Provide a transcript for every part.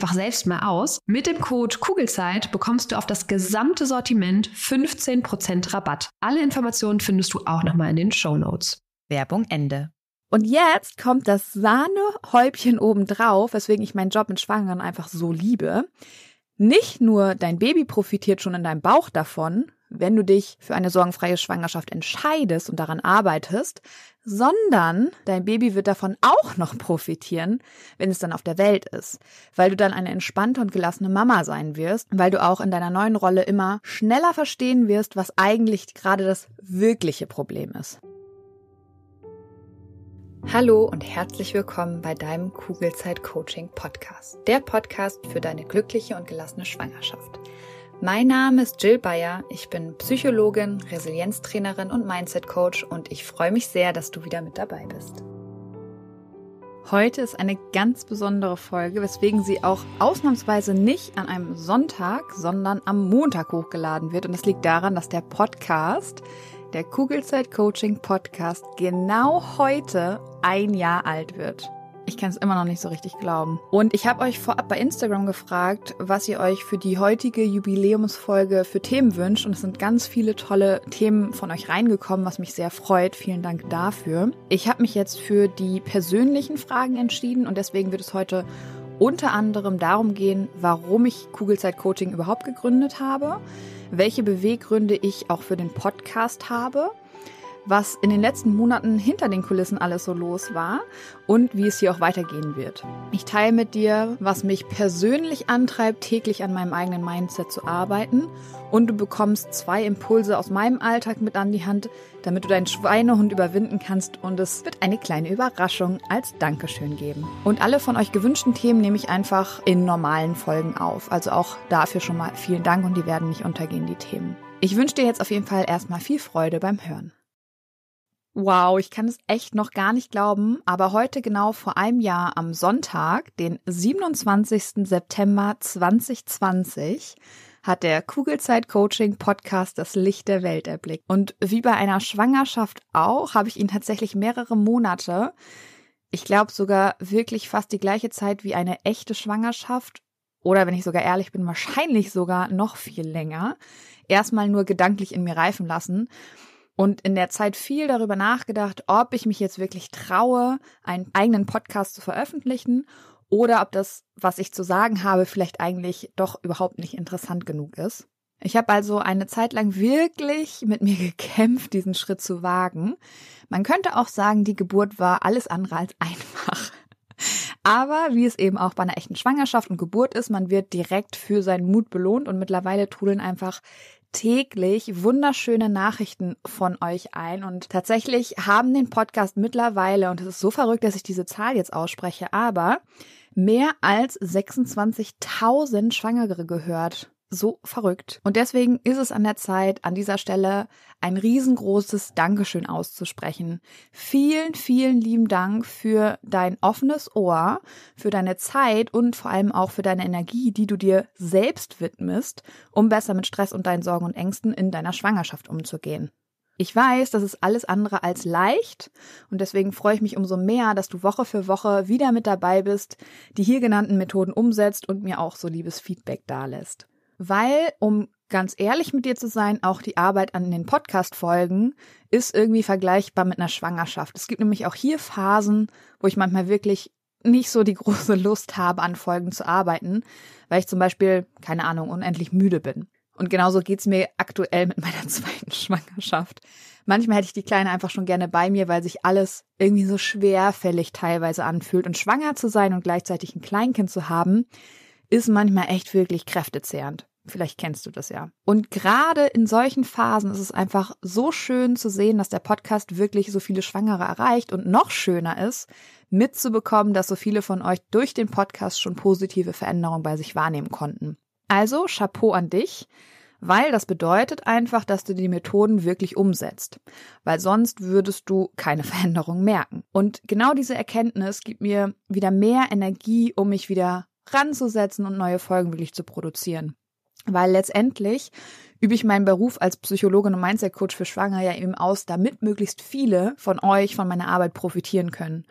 selbst mal aus. Mit dem Code Kugelzeit bekommst du auf das gesamte Sortiment 15% Rabatt. Alle Informationen findest du auch nochmal in den Show Notes. Werbung Ende. Und jetzt kommt das Sahnehäubchen obendrauf, weswegen ich meinen Job mit Schwangeren einfach so liebe. Nicht nur dein Baby profitiert schon in deinem Bauch davon, wenn du dich für eine sorgenfreie Schwangerschaft entscheidest und daran arbeitest, sondern dein Baby wird davon auch noch profitieren, wenn es dann auf der Welt ist, weil du dann eine entspannte und gelassene Mama sein wirst, weil du auch in deiner neuen Rolle immer schneller verstehen wirst, was eigentlich gerade das wirkliche Problem ist. Hallo und herzlich willkommen bei deinem Kugelzeit Coaching Podcast, der Podcast für deine glückliche und gelassene Schwangerschaft. Mein Name ist Jill Bayer, ich bin Psychologin, Resilienztrainerin und Mindset Coach und ich freue mich sehr, dass du wieder mit dabei bist. Heute ist eine ganz besondere Folge, weswegen sie auch ausnahmsweise nicht an einem Sonntag, sondern am Montag hochgeladen wird. Und das liegt daran, dass der Podcast, der Kugelzeit Coaching Podcast, genau heute ein Jahr alt wird. Ich kann es immer noch nicht so richtig glauben. Und ich habe euch vorab bei Instagram gefragt, was ihr euch für die heutige Jubiläumsfolge für Themen wünscht. Und es sind ganz viele tolle Themen von euch reingekommen, was mich sehr freut. Vielen Dank dafür. Ich habe mich jetzt für die persönlichen Fragen entschieden und deswegen wird es heute unter anderem darum gehen, warum ich Kugelzeit Coaching überhaupt gegründet habe, welche Beweggründe ich auch für den Podcast habe was in den letzten Monaten hinter den Kulissen alles so los war und wie es hier auch weitergehen wird. Ich teile mit dir, was mich persönlich antreibt, täglich an meinem eigenen Mindset zu arbeiten und du bekommst zwei Impulse aus meinem Alltag mit an die Hand, damit du deinen Schweinehund überwinden kannst und es wird eine kleine Überraschung als Dankeschön geben. Und alle von euch gewünschten Themen nehme ich einfach in normalen Folgen auf. Also auch dafür schon mal vielen Dank und die werden nicht untergehen, die Themen. Ich wünsche dir jetzt auf jeden Fall erstmal viel Freude beim Hören. Wow, ich kann es echt noch gar nicht glauben, aber heute genau vor einem Jahr am Sonntag, den 27. September 2020, hat der Kugelzeit Coaching Podcast das Licht der Welt erblickt. Und wie bei einer Schwangerschaft auch, habe ich ihn tatsächlich mehrere Monate, ich glaube sogar wirklich fast die gleiche Zeit wie eine echte Schwangerschaft oder wenn ich sogar ehrlich bin, wahrscheinlich sogar noch viel länger, erstmal nur gedanklich in mir reifen lassen und in der Zeit viel darüber nachgedacht, ob ich mich jetzt wirklich traue, einen eigenen Podcast zu veröffentlichen oder ob das, was ich zu sagen habe, vielleicht eigentlich doch überhaupt nicht interessant genug ist. Ich habe also eine Zeit lang wirklich mit mir gekämpft, diesen Schritt zu wagen. Man könnte auch sagen, die Geburt war alles andere als einfach. Aber wie es eben auch bei einer echten Schwangerschaft und Geburt ist, man wird direkt für seinen Mut belohnt und mittlerweile trudeln einfach täglich wunderschöne Nachrichten von euch ein. Und tatsächlich haben den Podcast mittlerweile, und es ist so verrückt, dass ich diese Zahl jetzt ausspreche, aber mehr als 26.000 Schwangere gehört so verrückt. Und deswegen ist es an der Zeit, an dieser Stelle ein riesengroßes Dankeschön auszusprechen. Vielen, vielen lieben Dank für dein offenes Ohr, für deine Zeit und vor allem auch für deine Energie, die du dir selbst widmest, um besser mit Stress und deinen Sorgen und Ängsten in deiner Schwangerschaft umzugehen. Ich weiß, das ist alles andere als leicht und deswegen freue ich mich umso mehr, dass du Woche für Woche wieder mit dabei bist, die hier genannten Methoden umsetzt und mir auch so liebes Feedback dalässt weil, um ganz ehrlich mit dir zu sein, auch die Arbeit an den Podcast-Folgen ist irgendwie vergleichbar mit einer Schwangerschaft. Es gibt nämlich auch hier Phasen, wo ich manchmal wirklich nicht so die große Lust habe, an Folgen zu arbeiten, weil ich zum Beispiel, keine Ahnung, unendlich müde bin. Und genauso geht's mir aktuell mit meiner zweiten Schwangerschaft. Manchmal hätte ich die Kleine einfach schon gerne bei mir, weil sich alles irgendwie so schwerfällig teilweise anfühlt. Und schwanger zu sein und gleichzeitig ein Kleinkind zu haben, ist manchmal echt wirklich kräftezehrend. Vielleicht kennst du das ja. Und gerade in solchen Phasen ist es einfach so schön zu sehen, dass der Podcast wirklich so viele Schwangere erreicht und noch schöner ist, mitzubekommen, dass so viele von euch durch den Podcast schon positive Veränderungen bei sich wahrnehmen konnten. Also Chapeau an dich, weil das bedeutet einfach, dass du die Methoden wirklich umsetzt, weil sonst würdest du keine Veränderung merken. Und genau diese Erkenntnis gibt mir wieder mehr Energie, um mich wieder ranzusetzen und neue Folgen wirklich zu produzieren. Weil letztendlich übe ich meinen Beruf als Psychologin und Mindset-Coach für Schwanger ja eben aus, damit möglichst viele von euch von meiner Arbeit profitieren können.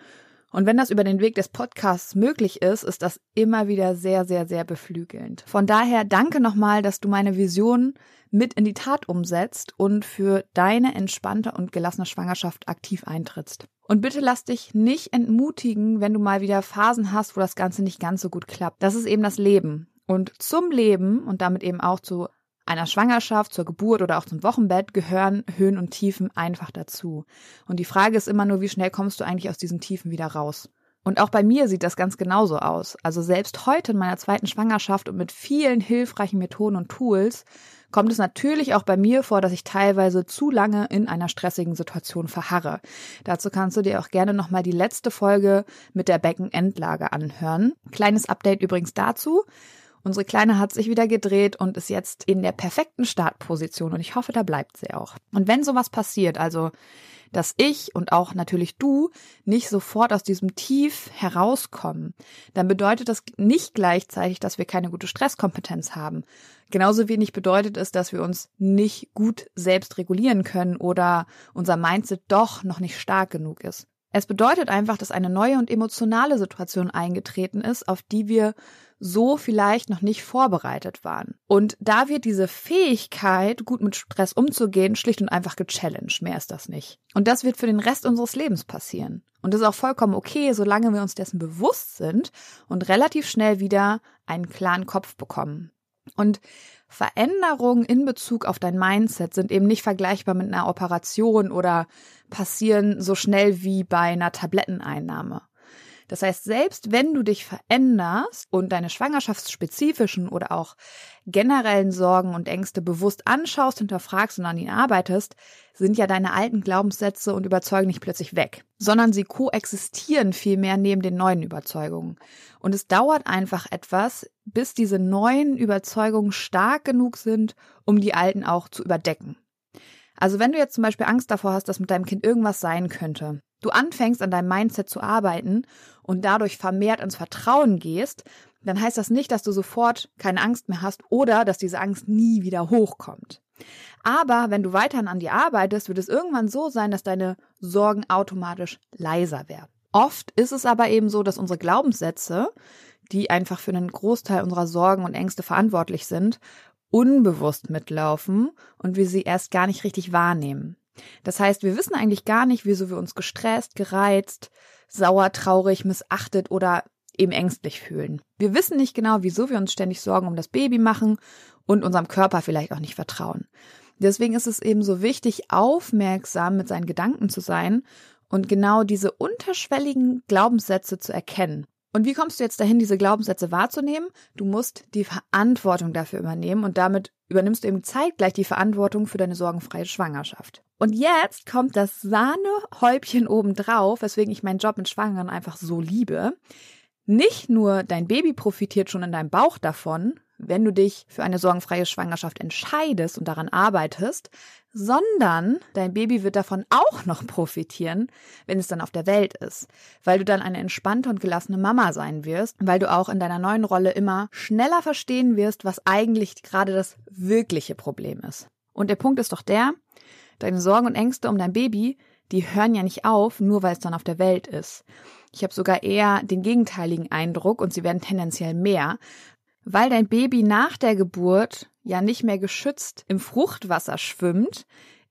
Und wenn das über den Weg des Podcasts möglich ist, ist das immer wieder sehr, sehr, sehr beflügelnd. Von daher danke nochmal, dass du meine Vision mit in die Tat umsetzt und für deine entspannte und gelassene Schwangerschaft aktiv eintrittst. Und bitte lass dich nicht entmutigen, wenn du mal wieder Phasen hast, wo das Ganze nicht ganz so gut klappt. Das ist eben das Leben. Und zum Leben und damit eben auch zu einer Schwangerschaft, zur Geburt oder auch zum Wochenbett gehören Höhen und Tiefen einfach dazu. Und die Frage ist immer nur, wie schnell kommst du eigentlich aus diesen Tiefen wieder raus? Und auch bei mir sieht das ganz genauso aus. Also selbst heute in meiner zweiten Schwangerschaft und mit vielen hilfreichen Methoden und Tools kommt es natürlich auch bei mir vor, dass ich teilweise zu lange in einer stressigen Situation verharre. Dazu kannst du dir auch gerne nochmal die letzte Folge mit der Beckenendlage anhören. Kleines Update übrigens dazu. Unsere Kleine hat sich wieder gedreht und ist jetzt in der perfekten Startposition und ich hoffe, da bleibt sie auch. Und wenn sowas passiert, also dass ich und auch natürlich du nicht sofort aus diesem Tief herauskommen, dann bedeutet das nicht gleichzeitig, dass wir keine gute Stresskompetenz haben. Genauso wenig bedeutet es, dass wir uns nicht gut selbst regulieren können oder unser Mindset doch noch nicht stark genug ist. Es bedeutet einfach, dass eine neue und emotionale Situation eingetreten ist, auf die wir so vielleicht noch nicht vorbereitet waren. Und da wird diese Fähigkeit, gut mit Stress umzugehen, schlicht und einfach gechallenged. Mehr ist das nicht. Und das wird für den Rest unseres Lebens passieren. Und das ist auch vollkommen okay, solange wir uns dessen bewusst sind und relativ schnell wieder einen klaren Kopf bekommen. Und Veränderungen in Bezug auf dein Mindset sind eben nicht vergleichbar mit einer Operation oder passieren so schnell wie bei einer Tabletteneinnahme. Das heißt, selbst wenn du dich veränderst und deine schwangerschaftsspezifischen oder auch generellen Sorgen und Ängste bewusst anschaust, hinterfragst und an ihnen arbeitest, sind ja deine alten Glaubenssätze und Überzeugungen nicht plötzlich weg, sondern sie koexistieren vielmehr neben den neuen Überzeugungen. Und es dauert einfach etwas, bis diese neuen Überzeugungen stark genug sind, um die alten auch zu überdecken. Also wenn du jetzt zum Beispiel Angst davor hast, dass mit deinem Kind irgendwas sein könnte, du anfängst an deinem Mindset zu arbeiten und dadurch vermehrt ins Vertrauen gehst, dann heißt das nicht, dass du sofort keine Angst mehr hast oder dass diese Angst nie wieder hochkommt. Aber wenn du weiterhin an dir arbeitest, wird es irgendwann so sein, dass deine Sorgen automatisch leiser werden. Oft ist es aber eben so, dass unsere Glaubenssätze, die einfach für einen Großteil unserer Sorgen und Ängste verantwortlich sind, unbewusst mitlaufen und wir sie erst gar nicht richtig wahrnehmen. Das heißt, wir wissen eigentlich gar nicht, wieso wir uns gestresst, gereizt, sauer, traurig, missachtet oder eben ängstlich fühlen. Wir wissen nicht genau, wieso wir uns ständig Sorgen um das Baby machen und unserem Körper vielleicht auch nicht vertrauen. Deswegen ist es eben so wichtig, aufmerksam mit seinen Gedanken zu sein und genau diese unterschwelligen Glaubenssätze zu erkennen. Und wie kommst du jetzt dahin, diese Glaubenssätze wahrzunehmen? Du musst die Verantwortung dafür übernehmen und damit übernimmst du eben zeitgleich die Verantwortung für deine sorgenfreie Schwangerschaft. Und jetzt kommt das Sahnehäubchen obendrauf, weswegen ich meinen Job mit Schwangeren einfach so liebe. Nicht nur dein Baby profitiert schon in deinem Bauch davon, wenn du dich für eine sorgenfreie Schwangerschaft entscheidest und daran arbeitest, sondern dein Baby wird davon auch noch profitieren, wenn es dann auf der Welt ist, weil du dann eine entspannte und gelassene Mama sein wirst, weil du auch in deiner neuen Rolle immer schneller verstehen wirst, was eigentlich gerade das wirkliche Problem ist. Und der Punkt ist doch der, deine Sorgen und Ängste um dein Baby, die hören ja nicht auf, nur weil es dann auf der Welt ist. Ich habe sogar eher den gegenteiligen Eindruck und sie werden tendenziell mehr, weil dein Baby nach der Geburt ja nicht mehr geschützt im Fruchtwasser schwimmt,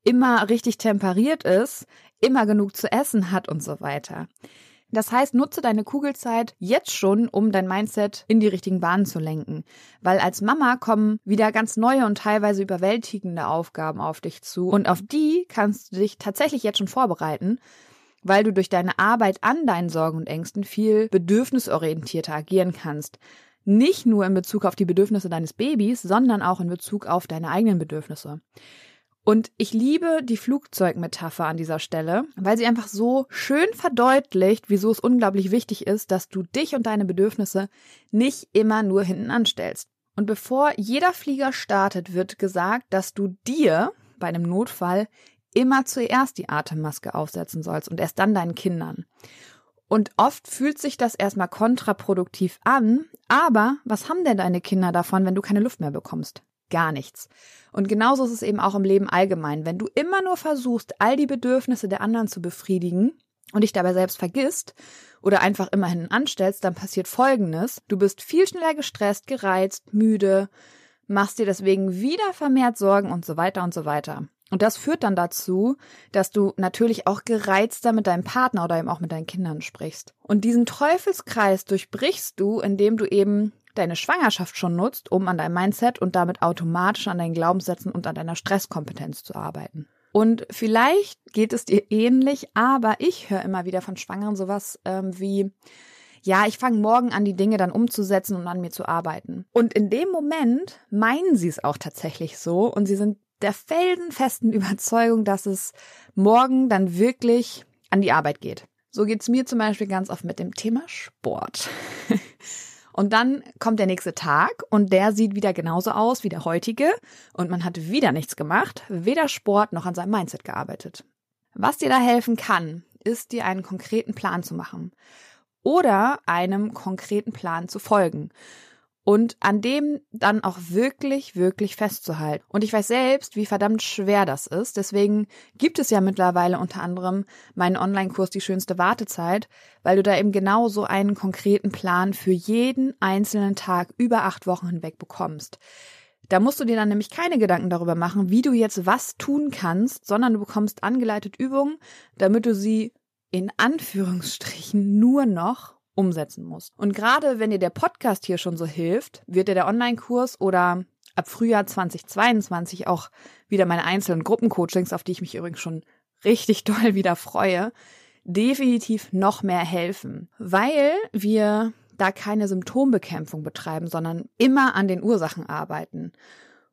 immer richtig temperiert ist, immer genug zu essen hat und so weiter. Das heißt, nutze deine Kugelzeit jetzt schon, um dein Mindset in die richtigen Bahnen zu lenken. Weil als Mama kommen wieder ganz neue und teilweise überwältigende Aufgaben auf dich zu. Und auf die kannst du dich tatsächlich jetzt schon vorbereiten, weil du durch deine Arbeit an deinen Sorgen und Ängsten viel bedürfnisorientierter agieren kannst. Nicht nur in Bezug auf die Bedürfnisse deines Babys, sondern auch in Bezug auf deine eigenen Bedürfnisse. Und ich liebe die Flugzeugmetapher an dieser Stelle, weil sie einfach so schön verdeutlicht, wieso es unglaublich wichtig ist, dass du dich und deine Bedürfnisse nicht immer nur hinten anstellst. Und bevor jeder Flieger startet, wird gesagt, dass du dir bei einem Notfall immer zuerst die Atemmaske aufsetzen sollst und erst dann deinen Kindern. Und oft fühlt sich das erstmal kontraproduktiv an, aber was haben denn deine Kinder davon, wenn du keine Luft mehr bekommst? Gar nichts. Und genauso ist es eben auch im Leben allgemein. Wenn du immer nur versuchst, all die Bedürfnisse der anderen zu befriedigen und dich dabei selbst vergisst oder einfach immerhin anstellst, dann passiert Folgendes. Du bist viel schneller gestresst, gereizt, müde, machst dir deswegen wieder vermehrt Sorgen und so weiter und so weiter. Und das führt dann dazu, dass du natürlich auch gereizter mit deinem Partner oder eben auch mit deinen Kindern sprichst. Und diesen Teufelskreis durchbrichst du, indem du eben deine Schwangerschaft schon nutzt, um an deinem Mindset und damit automatisch an deinen Glaubenssätzen und an deiner Stresskompetenz zu arbeiten. Und vielleicht geht es dir ähnlich, aber ich höre immer wieder von Schwangeren sowas ähm, wie, ja, ich fange morgen an, die Dinge dann umzusetzen und an mir zu arbeiten. Und in dem Moment meinen sie es auch tatsächlich so und sie sind der felsenfesten Überzeugung, dass es morgen dann wirklich an die Arbeit geht. So geht's mir zum Beispiel ganz oft mit dem Thema Sport. Und dann kommt der nächste Tag und der sieht wieder genauso aus wie der heutige und man hat wieder nichts gemacht, weder Sport noch an seinem Mindset gearbeitet. Was dir da helfen kann, ist dir einen konkreten Plan zu machen oder einem konkreten Plan zu folgen und an dem dann auch wirklich, wirklich festzuhalten. Und ich weiß selbst, wie verdammt schwer das ist. Deswegen gibt es ja mittlerweile unter anderem meinen Online-Kurs Die schönste Wartezeit, weil du da eben genau so einen konkreten Plan für jeden einzelnen Tag über acht Wochen hinweg bekommst. Da musst du dir dann nämlich keine Gedanken darüber machen, wie du jetzt was tun kannst, sondern du bekommst angeleitet Übungen, damit du sie in Anführungsstrichen nur noch umsetzen musst. Und gerade wenn dir der Podcast hier schon so hilft, wird dir der Online-Kurs oder ab Frühjahr 2022 auch wieder meine einzelnen Gruppencoachings, auf die ich mich übrigens schon richtig doll wieder freue, definitiv noch mehr helfen, weil wir da keine Symptombekämpfung betreiben, sondern immer an den Ursachen arbeiten.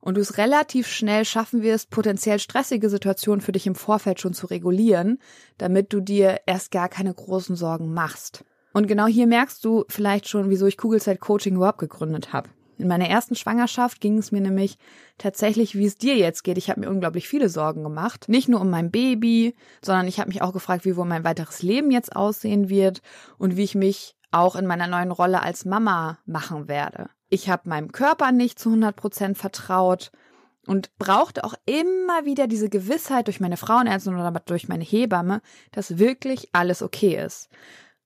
Und du es relativ schnell schaffen wirst, potenziell stressige Situationen für dich im Vorfeld schon zu regulieren, damit du dir erst gar keine großen Sorgen machst. Und genau hier merkst du vielleicht schon, wieso ich Kugelzeit Coaching überhaupt gegründet habe. In meiner ersten Schwangerschaft ging es mir nämlich tatsächlich, wie es dir jetzt geht. Ich habe mir unglaublich viele Sorgen gemacht. Nicht nur um mein Baby, sondern ich habe mich auch gefragt, wie wohl mein weiteres Leben jetzt aussehen wird und wie ich mich auch in meiner neuen Rolle als Mama machen werde. Ich habe meinem Körper nicht zu 100 Prozent vertraut und brauchte auch immer wieder diese Gewissheit durch meine Frauenärztin oder durch meine Hebamme, dass wirklich alles okay ist.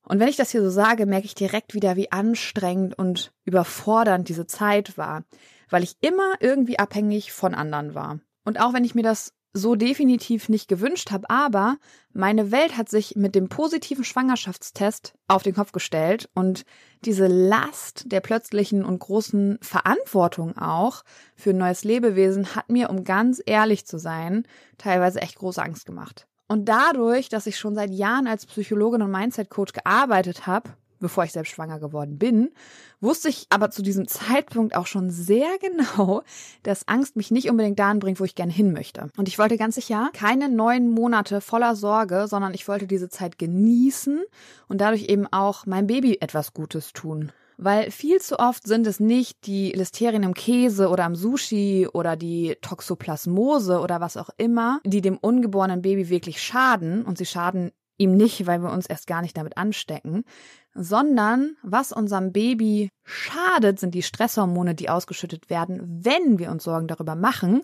Und wenn ich das hier so sage, merke ich direkt wieder, wie anstrengend und überfordernd diese Zeit war, weil ich immer irgendwie abhängig von anderen war. Und auch wenn ich mir das so definitiv nicht gewünscht habe, aber meine Welt hat sich mit dem positiven Schwangerschaftstest auf den Kopf gestellt und diese Last der plötzlichen und großen Verantwortung auch für ein neues Lebewesen hat mir, um ganz ehrlich zu sein, teilweise echt große Angst gemacht. Und dadurch, dass ich schon seit Jahren als Psychologin und Mindset-Coach gearbeitet habe, bevor ich selbst schwanger geworden bin, wusste ich aber zu diesem Zeitpunkt auch schon sehr genau, dass Angst mich nicht unbedingt dahin bringt, wo ich gerne hin möchte. Und ich wollte ganz sicher keine neun Monate voller Sorge, sondern ich wollte diese Zeit genießen und dadurch eben auch meinem Baby etwas Gutes tun. Weil viel zu oft sind es nicht die Listerien im Käse oder am Sushi oder die Toxoplasmose oder was auch immer, die dem ungeborenen Baby wirklich schaden und sie schaden ihm nicht, weil wir uns erst gar nicht damit anstecken, sondern was unserem Baby schadet, sind die Stresshormone, die ausgeschüttet werden, wenn wir uns Sorgen darüber machen,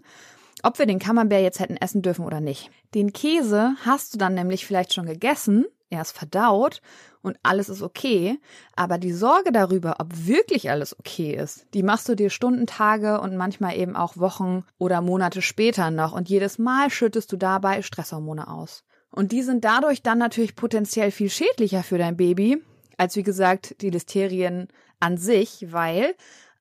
ob wir den Camembert jetzt hätten essen dürfen oder nicht. Den Käse hast du dann nämlich vielleicht schon gegessen, er ist verdaut und alles ist okay, aber die Sorge darüber, ob wirklich alles okay ist, die machst du dir Stunden, Tage und manchmal eben auch Wochen oder Monate später noch und jedes Mal schüttest du dabei Stresshormone aus. Und die sind dadurch dann natürlich potenziell viel schädlicher für dein Baby, als wie gesagt die Listerien an sich, weil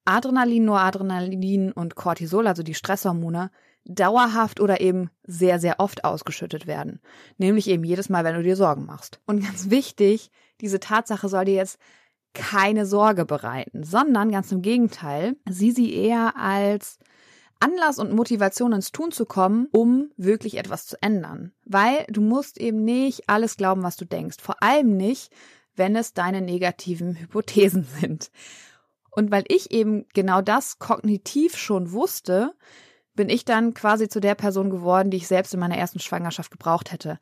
Adrenalin, Noradrenalin und Cortisol, also die Stresshormone, dauerhaft oder eben sehr, sehr oft ausgeschüttet werden. Nämlich eben jedes Mal, wenn du dir Sorgen machst. Und ganz wichtig, diese Tatsache soll dir jetzt keine Sorge bereiten, sondern ganz im Gegenteil, sieh sie eher als Anlass und Motivation ins Tun zu kommen, um wirklich etwas zu ändern. Weil du musst eben nicht alles glauben, was du denkst. Vor allem nicht, wenn es deine negativen Hypothesen sind. Und weil ich eben genau das kognitiv schon wusste, bin ich dann quasi zu der Person geworden, die ich selbst in meiner ersten Schwangerschaft gebraucht hätte.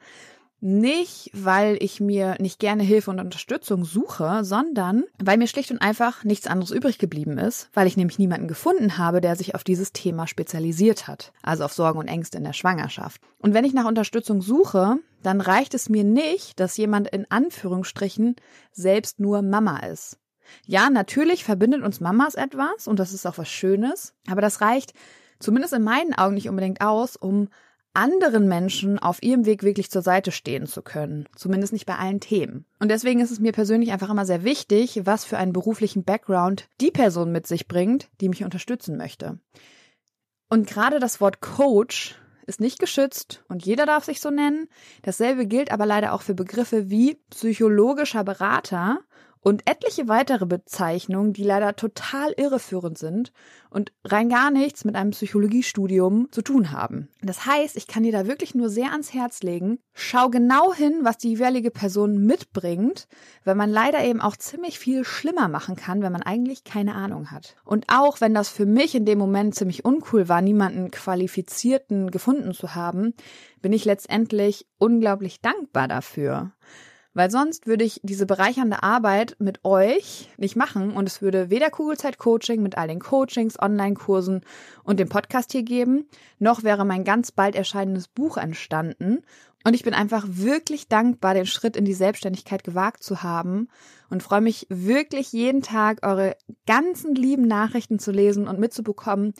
Nicht, weil ich mir nicht gerne Hilfe und Unterstützung suche, sondern weil mir schlicht und einfach nichts anderes übrig geblieben ist, weil ich nämlich niemanden gefunden habe, der sich auf dieses Thema spezialisiert hat, also auf Sorgen und Ängste in der Schwangerschaft. Und wenn ich nach Unterstützung suche, dann reicht es mir nicht, dass jemand in Anführungsstrichen selbst nur Mama ist. Ja, natürlich verbindet uns Mamas etwas und das ist auch was Schönes, aber das reicht zumindest in meinen Augen nicht unbedingt aus, um anderen Menschen auf ihrem Weg wirklich zur Seite stehen zu können. Zumindest nicht bei allen Themen. Und deswegen ist es mir persönlich einfach immer sehr wichtig, was für einen beruflichen Background die Person mit sich bringt, die mich unterstützen möchte. Und gerade das Wort Coach ist nicht geschützt und jeder darf sich so nennen. Dasselbe gilt aber leider auch für Begriffe wie psychologischer Berater und etliche weitere Bezeichnungen, die leider total irreführend sind und rein gar nichts mit einem Psychologiestudium zu tun haben. Das heißt, ich kann dir da wirklich nur sehr ans Herz legen, schau genau hin, was die jeweilige Person mitbringt, weil man leider eben auch ziemlich viel schlimmer machen kann, wenn man eigentlich keine Ahnung hat. Und auch wenn das für mich in dem Moment ziemlich uncool war, niemanden qualifizierten gefunden zu haben, bin ich letztendlich unglaublich dankbar dafür. Weil sonst würde ich diese bereichernde Arbeit mit euch nicht machen und es würde weder Kugelzeit-Coaching mit all den Coachings, Online-Kursen und dem Podcast hier geben, noch wäre mein ganz bald erscheinendes Buch entstanden. Und ich bin einfach wirklich dankbar, den Schritt in die Selbstständigkeit gewagt zu haben und freue mich wirklich jeden Tag eure ganzen lieben Nachrichten zu lesen und mitzubekommen,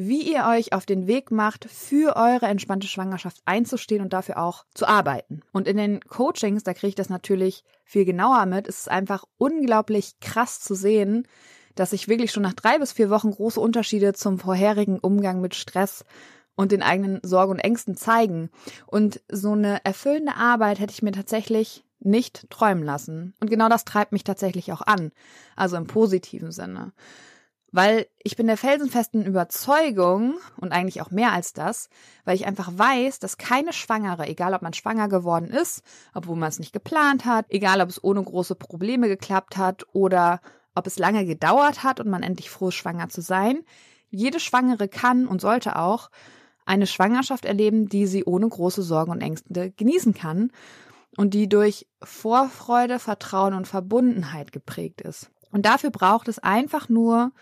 wie ihr euch auf den Weg macht, für eure entspannte Schwangerschaft einzustehen und dafür auch zu arbeiten. Und in den Coachings, da kriege ich das natürlich viel genauer mit, ist es einfach unglaublich krass zu sehen, dass sich wirklich schon nach drei bis vier Wochen große Unterschiede zum vorherigen Umgang mit Stress und den eigenen Sorgen und Ängsten zeigen. Und so eine erfüllende Arbeit hätte ich mir tatsächlich nicht träumen lassen. Und genau das treibt mich tatsächlich auch an. Also im positiven Sinne. Weil ich bin der felsenfesten Überzeugung und eigentlich auch mehr als das, weil ich einfach weiß, dass keine Schwangere, egal ob man schwanger geworden ist, obwohl man es nicht geplant hat, egal ob es ohne große Probleme geklappt hat oder ob es lange gedauert hat und man endlich froh ist, schwanger zu sein, jede Schwangere kann und sollte auch eine Schwangerschaft erleben, die sie ohne große Sorgen und Ängste genießen kann und die durch Vorfreude, Vertrauen und Verbundenheit geprägt ist. Und dafür braucht es einfach nur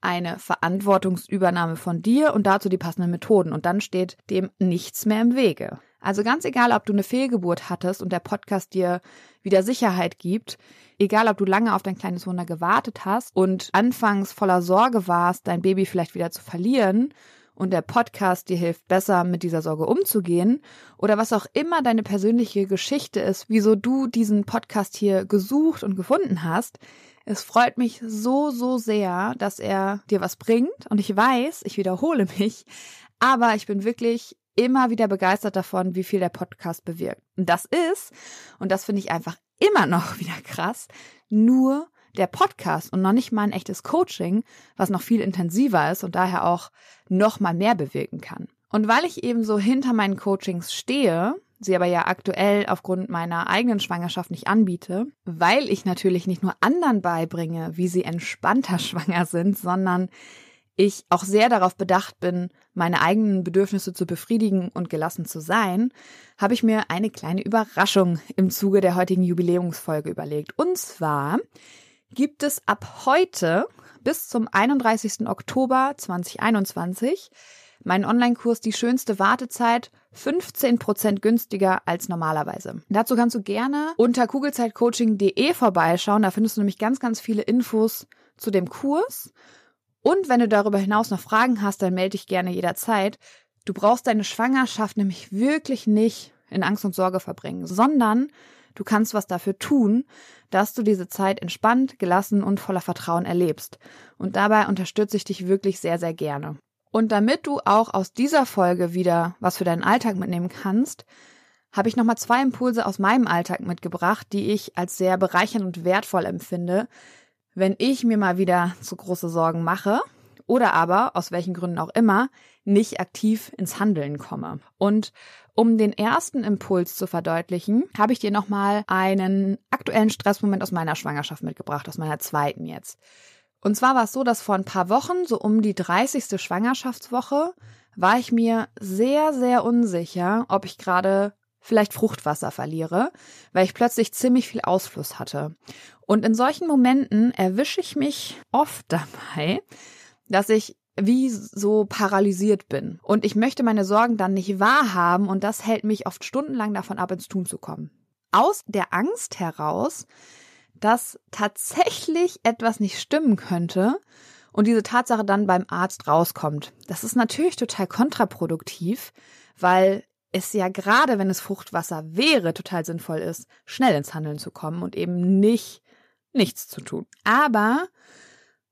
eine Verantwortungsübernahme von dir und dazu die passenden Methoden. Und dann steht dem nichts mehr im Wege. Also ganz egal, ob du eine Fehlgeburt hattest und der Podcast dir wieder Sicherheit gibt, egal ob du lange auf dein kleines Wunder gewartet hast und anfangs voller Sorge warst, dein Baby vielleicht wieder zu verlieren und der Podcast dir hilft, besser mit dieser Sorge umzugehen oder was auch immer deine persönliche Geschichte ist, wieso du diesen Podcast hier gesucht und gefunden hast, es freut mich so, so sehr, dass er dir was bringt. Und ich weiß, ich wiederhole mich, aber ich bin wirklich immer wieder begeistert davon, wie viel der Podcast bewirkt. Und das ist, und das finde ich einfach immer noch wieder krass, nur der Podcast und noch nicht mal ein echtes Coaching, was noch viel intensiver ist und daher auch noch mal mehr bewirken kann. Und weil ich eben so hinter meinen Coachings stehe, sie aber ja aktuell aufgrund meiner eigenen Schwangerschaft nicht anbiete, weil ich natürlich nicht nur anderen beibringe, wie sie entspannter schwanger sind, sondern ich auch sehr darauf bedacht bin, meine eigenen Bedürfnisse zu befriedigen und gelassen zu sein, habe ich mir eine kleine Überraschung im Zuge der heutigen Jubiläumsfolge überlegt. Und zwar gibt es ab heute bis zum 31. Oktober 2021 meinen Online-Kurs Die schönste Wartezeit 15% günstiger als normalerweise. Dazu kannst du gerne unter kugelzeitcoaching.de vorbeischauen. Da findest du nämlich ganz, ganz viele Infos zu dem Kurs. Und wenn du darüber hinaus noch Fragen hast, dann melde dich gerne jederzeit. Du brauchst deine Schwangerschaft nämlich wirklich nicht in Angst und Sorge verbringen, sondern du kannst was dafür tun, dass du diese Zeit entspannt, gelassen und voller Vertrauen erlebst. Und dabei unterstütze ich dich wirklich sehr, sehr gerne. Und damit du auch aus dieser Folge wieder was für deinen Alltag mitnehmen kannst, habe ich nochmal zwei Impulse aus meinem Alltag mitgebracht, die ich als sehr bereichernd und wertvoll empfinde, wenn ich mir mal wieder zu große Sorgen mache oder aber, aus welchen Gründen auch immer, nicht aktiv ins Handeln komme. Und um den ersten Impuls zu verdeutlichen, habe ich dir nochmal einen aktuellen Stressmoment aus meiner Schwangerschaft mitgebracht, aus meiner zweiten jetzt. Und zwar war es so, dass vor ein paar Wochen, so um die 30. Schwangerschaftswoche, war ich mir sehr, sehr unsicher, ob ich gerade vielleicht Fruchtwasser verliere, weil ich plötzlich ziemlich viel Ausfluss hatte. Und in solchen Momenten erwische ich mich oft dabei, dass ich wie so paralysiert bin. Und ich möchte meine Sorgen dann nicht wahrhaben und das hält mich oft stundenlang davon ab, ins Tun zu kommen. Aus der Angst heraus, dass tatsächlich etwas nicht stimmen könnte und diese Tatsache dann beim Arzt rauskommt. Das ist natürlich total kontraproduktiv, weil es ja gerade, wenn es Fruchtwasser wäre, total sinnvoll ist, schnell ins Handeln zu kommen und eben nicht nichts zu tun. Aber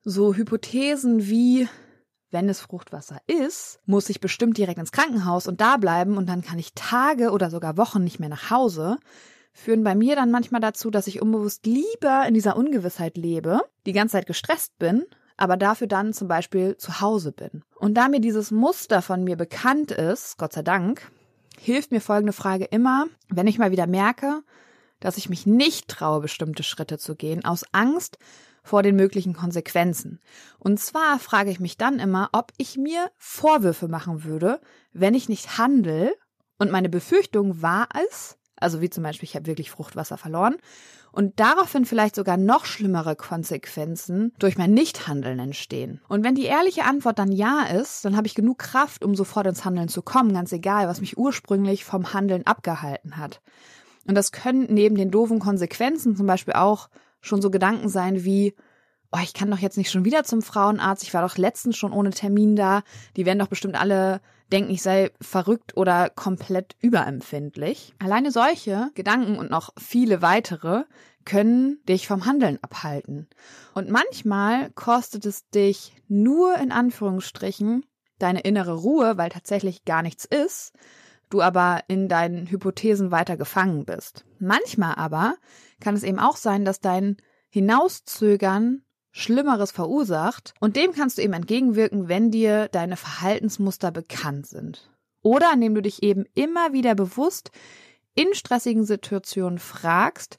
so Hypothesen wie wenn es Fruchtwasser ist, muss ich bestimmt direkt ins Krankenhaus und da bleiben und dann kann ich Tage oder sogar Wochen nicht mehr nach Hause, führen bei mir dann manchmal dazu, dass ich unbewusst lieber in dieser Ungewissheit lebe, die ganze Zeit gestresst bin, aber dafür dann zum Beispiel zu Hause bin. Und da mir dieses Muster von mir bekannt ist, Gott sei Dank, hilft mir folgende Frage immer, wenn ich mal wieder merke, dass ich mich nicht traue, bestimmte Schritte zu gehen, aus Angst vor den möglichen Konsequenzen. Und zwar frage ich mich dann immer, ob ich mir Vorwürfe machen würde, wenn ich nicht handle. Und meine Befürchtung war es, also wie zum Beispiel, ich habe wirklich Fruchtwasser verloren, und daraufhin vielleicht sogar noch schlimmere Konsequenzen durch mein Nichthandeln entstehen. Und wenn die ehrliche Antwort dann ja ist, dann habe ich genug Kraft, um sofort ins Handeln zu kommen, ganz egal, was mich ursprünglich vom Handeln abgehalten hat. Und das können neben den doofen Konsequenzen zum Beispiel auch schon so Gedanken sein wie, oh, ich kann doch jetzt nicht schon wieder zum Frauenarzt, ich war doch letztens schon ohne Termin da, die werden doch bestimmt alle denken, ich sei verrückt oder komplett überempfindlich. Alleine solche Gedanken und noch viele weitere können dich vom Handeln abhalten. Und manchmal kostet es dich nur in Anführungsstrichen deine innere Ruhe, weil tatsächlich gar nichts ist, du aber in deinen Hypothesen weiter gefangen bist. Manchmal aber kann es eben auch sein, dass dein Hinauszögern Schlimmeres verursacht und dem kannst du eben entgegenwirken, wenn dir deine Verhaltensmuster bekannt sind. Oder indem du dich eben immer wieder bewusst in stressigen Situationen fragst,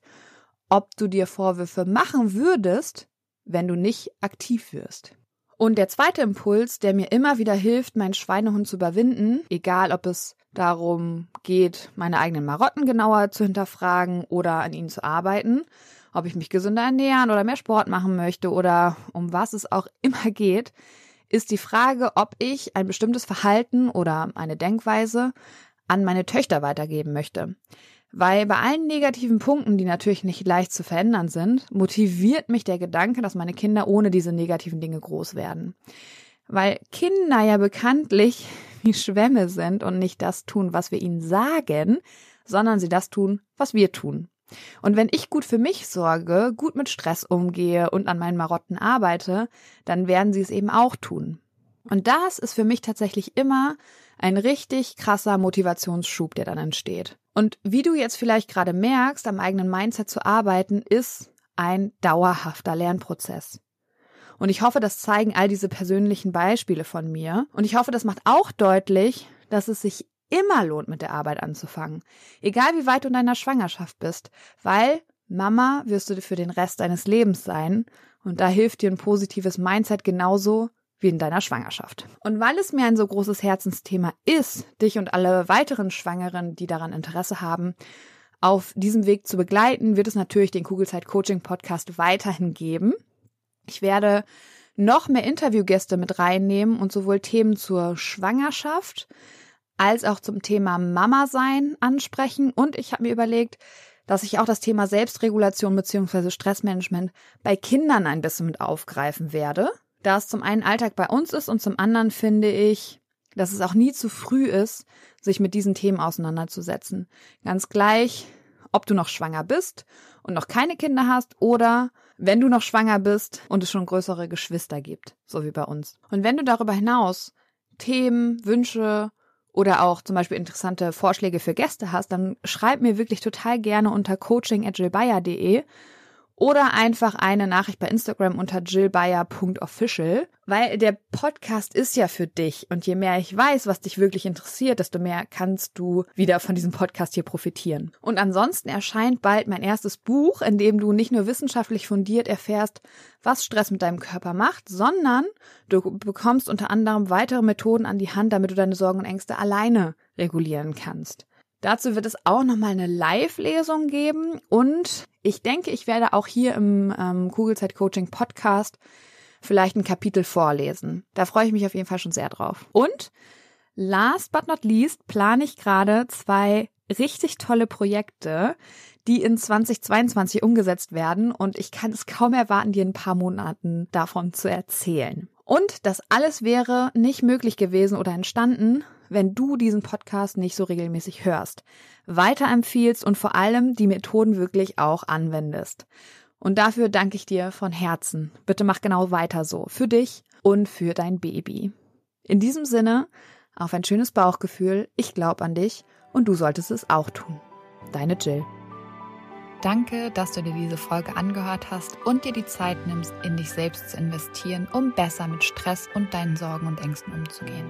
ob du dir Vorwürfe machen würdest, wenn du nicht aktiv wirst. Und der zweite Impuls, der mir immer wieder hilft, meinen Schweinehund zu überwinden, egal ob es darum geht, meine eigenen Marotten genauer zu hinterfragen oder an ihnen zu arbeiten, ob ich mich gesünder ernähren oder mehr Sport machen möchte oder um was es auch immer geht, ist die Frage, ob ich ein bestimmtes Verhalten oder eine Denkweise an meine Töchter weitergeben möchte. Weil bei allen negativen Punkten, die natürlich nicht leicht zu verändern sind, motiviert mich der Gedanke, dass meine Kinder ohne diese negativen Dinge groß werden. Weil Kinder ja bekanntlich wie Schwämme sind und nicht das tun, was wir ihnen sagen, sondern sie das tun, was wir tun. Und wenn ich gut für mich sorge, gut mit Stress umgehe und an meinen Marotten arbeite, dann werden sie es eben auch tun. Und das ist für mich tatsächlich immer ein richtig krasser Motivationsschub, der dann entsteht. Und wie du jetzt vielleicht gerade merkst, am eigenen Mindset zu arbeiten, ist ein dauerhafter Lernprozess. Und ich hoffe, das zeigen all diese persönlichen Beispiele von mir. Und ich hoffe, das macht auch deutlich, dass es sich immer lohnt, mit der Arbeit anzufangen. Egal wie weit du in deiner Schwangerschaft bist. Weil Mama wirst du für den Rest deines Lebens sein. Und da hilft dir ein positives Mindset genauso wie in deiner Schwangerschaft. Und weil es mir ein so großes Herzensthema ist, dich und alle weiteren Schwangeren, die daran Interesse haben, auf diesem Weg zu begleiten, wird es natürlich den Kugelzeit Coaching Podcast weiterhin geben. Ich werde noch mehr Interviewgäste mit reinnehmen und sowohl Themen zur Schwangerschaft als auch zum Thema Mama sein ansprechen. Und ich habe mir überlegt, dass ich auch das Thema Selbstregulation bzw. Stressmanagement bei Kindern ein bisschen mit aufgreifen werde. Da es zum einen Alltag bei uns ist und zum anderen finde ich, dass es auch nie zu früh ist, sich mit diesen Themen auseinanderzusetzen. Ganz gleich, ob du noch schwanger bist und noch keine Kinder hast oder wenn du noch schwanger bist und es schon größere Geschwister gibt, so wie bei uns. Und wenn du darüber hinaus Themen, Wünsche oder auch zum Beispiel interessante Vorschläge für Gäste hast, dann schreib mir wirklich total gerne unter coaching.jillbayer.de oder einfach eine Nachricht bei Instagram unter jillbayer.official, weil der Podcast ist ja für dich und je mehr ich weiß, was dich wirklich interessiert, desto mehr kannst du wieder von diesem Podcast hier profitieren. Und ansonsten erscheint bald mein erstes Buch, in dem du nicht nur wissenschaftlich fundiert erfährst, was Stress mit deinem Körper macht, sondern du bekommst unter anderem weitere Methoden an die Hand, damit du deine Sorgen und Ängste alleine regulieren kannst. Dazu wird es auch nochmal eine Live-Lesung geben und ich denke, ich werde auch hier im ähm, Kugelzeit Coaching Podcast vielleicht ein Kapitel vorlesen. Da freue ich mich auf jeden Fall schon sehr drauf. Und last but not least plane ich gerade zwei richtig tolle Projekte, die in 2022 umgesetzt werden und ich kann es kaum erwarten, dir in ein paar Monaten davon zu erzählen. Und das alles wäre nicht möglich gewesen oder entstanden, wenn du diesen Podcast nicht so regelmäßig hörst, weiterempfiehlst und vor allem die Methoden wirklich auch anwendest. Und dafür danke ich dir von Herzen. Bitte mach genau weiter so. Für dich und für dein Baby. In diesem Sinne, auf ein schönes Bauchgefühl. Ich glaube an dich und du solltest es auch tun. Deine Jill. Danke, dass du dir diese Folge angehört hast und dir die Zeit nimmst, in dich selbst zu investieren, um besser mit Stress und deinen Sorgen und Ängsten umzugehen.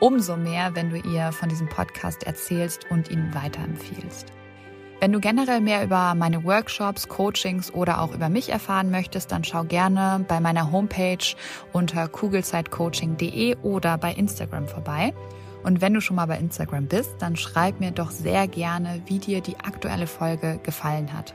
umso mehr, wenn du ihr von diesem Podcast erzählst und ihn weiterempfiehlst. Wenn du generell mehr über meine Workshops, Coachings oder auch über mich erfahren möchtest, dann schau gerne bei meiner Homepage unter kugelzeitcoaching.de oder bei Instagram vorbei. Und wenn du schon mal bei Instagram bist, dann schreib mir doch sehr gerne, wie dir die aktuelle Folge gefallen hat.